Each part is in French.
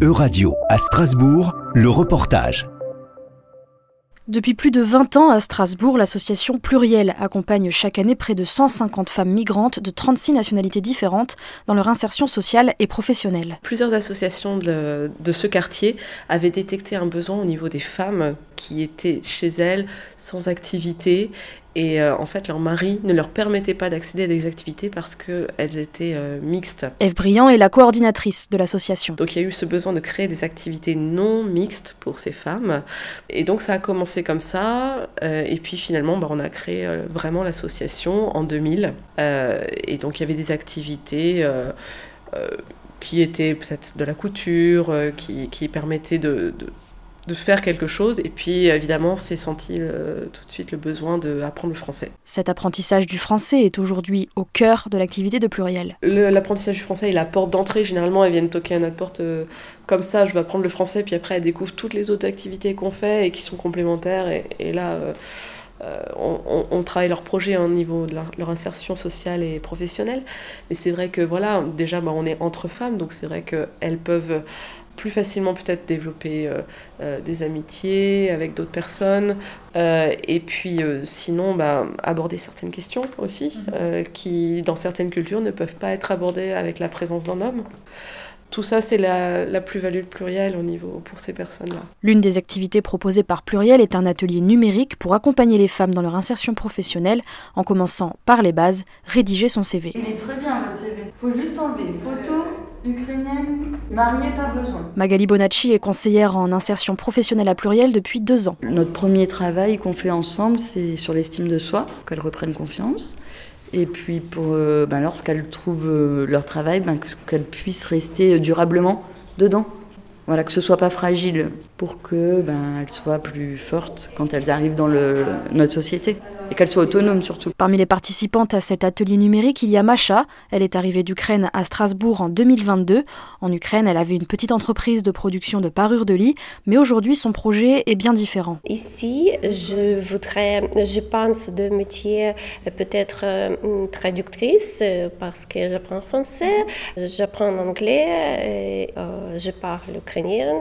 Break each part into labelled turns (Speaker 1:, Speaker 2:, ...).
Speaker 1: Euradio à Strasbourg, le reportage.
Speaker 2: Depuis plus de 20 ans à Strasbourg, l'association Pluriel accompagne chaque année près de 150 femmes migrantes de 36 nationalités différentes dans leur insertion sociale et professionnelle.
Speaker 3: Plusieurs associations de, de, ce quartier avaient détecté un besoin au niveau des femmes qui étaient chez elles sans activité et euh, en fait, leur mari ne leur permettait pas d'accéder à des activités parce qu'elles étaient euh, mixtes.
Speaker 2: Eve Briand est la coordinatrice de l'association.
Speaker 3: Donc il y a eu ce besoin de créer des activités non mixtes pour ces femmes. Et donc ça a commencé comme ça. Euh, et puis finalement, bah, on a créé vraiment l'association en 2000. et donc il y avait des activités qui étaient peut-être de la couture, qui, qui permettaient de, de de faire quelque chose. Et puis, évidemment, c'est senti euh, tout de suite le besoin d'apprendre le français.
Speaker 2: Cet apprentissage du français est aujourd'hui au cœur de l'activité de Pluriel.
Speaker 3: L'apprentissage du français est la porte d'entrée. Généralement, elles viennent toquer à notre porte euh, comme ça, je veux apprendre le français, puis après, elles découvrent toutes les autres activités qu'on fait et qui sont complémentaires. Et, là... Euh, on, travaille leur projet au niveau de leur, insertion sociale et professionnelle. Mais c'est vrai que voilà, déjà bah, on est entre femmes, donc c'est vrai qu'elles peuvent plus facilement peut-être développer euh, euh, des amitiés avec d'autres personnes euh, et puis sinon bah, aborder certaines questions aussi mhm. qui dans certaines cultures ne peuvent pas être abordées avec la présence d'un homme. Tout ça, c'est la, la plus-value plurielle au niveau pour ces personnes-là.
Speaker 2: L'une des activités proposées par Pluriel est un atelier numérique pour accompagner les femmes dans leur insertion professionnelle, en commençant par les bases, rédiger son CV.
Speaker 4: Il est très bien votre CV. Il faut juste enlever photo, ukrainienne, pas besoin.
Speaker 2: Magali Bonacci est conseillère en insertion professionnelle à pluriel depuis deux ans.
Speaker 5: Notre premier travail qu'on fait ensemble, c'est sur l'estime de soi, qu'elles reprennent confiance. Et puis pour euh, ben, lorsqu'elles trouvent euh, leur travail, ben, qu'elles puissent rester durablement dedans. Voilà, que ce soit pas fragile pour que ben, elles soient plus fortes quand elles arrivent dans le, notre société et qu'elles soient autonomes surtout.
Speaker 2: Parmi les participantes à cet atelier numérique, il y a Macha. Elle est arrivée d'Ukraine à Strasbourg en 2022. En Ukraine, elle avait une petite entreprise de production de parures de lit, mais aujourd'hui son projet est bien différent.
Speaker 6: Ici, je voudrais, je pense de métier peut-être euh, traductrice parce que j'apprends français, j'apprends anglais, et, euh, je parle ukrainien.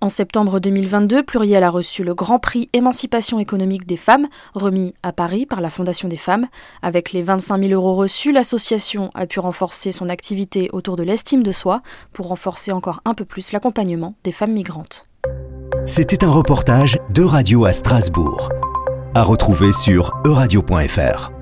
Speaker 2: en septembre 2022, Pluriel a reçu le Grand Prix Émancipation économique des femmes, remis à à Paris par la Fondation des femmes. Avec les 25 000 euros reçus, l'association a pu renforcer son activité autour de l'estime de soi pour renforcer encore un peu plus l'accompagnement des femmes migrantes.
Speaker 1: C'était un reportage de Radio à Strasbourg, à retrouver sur euradio.fr.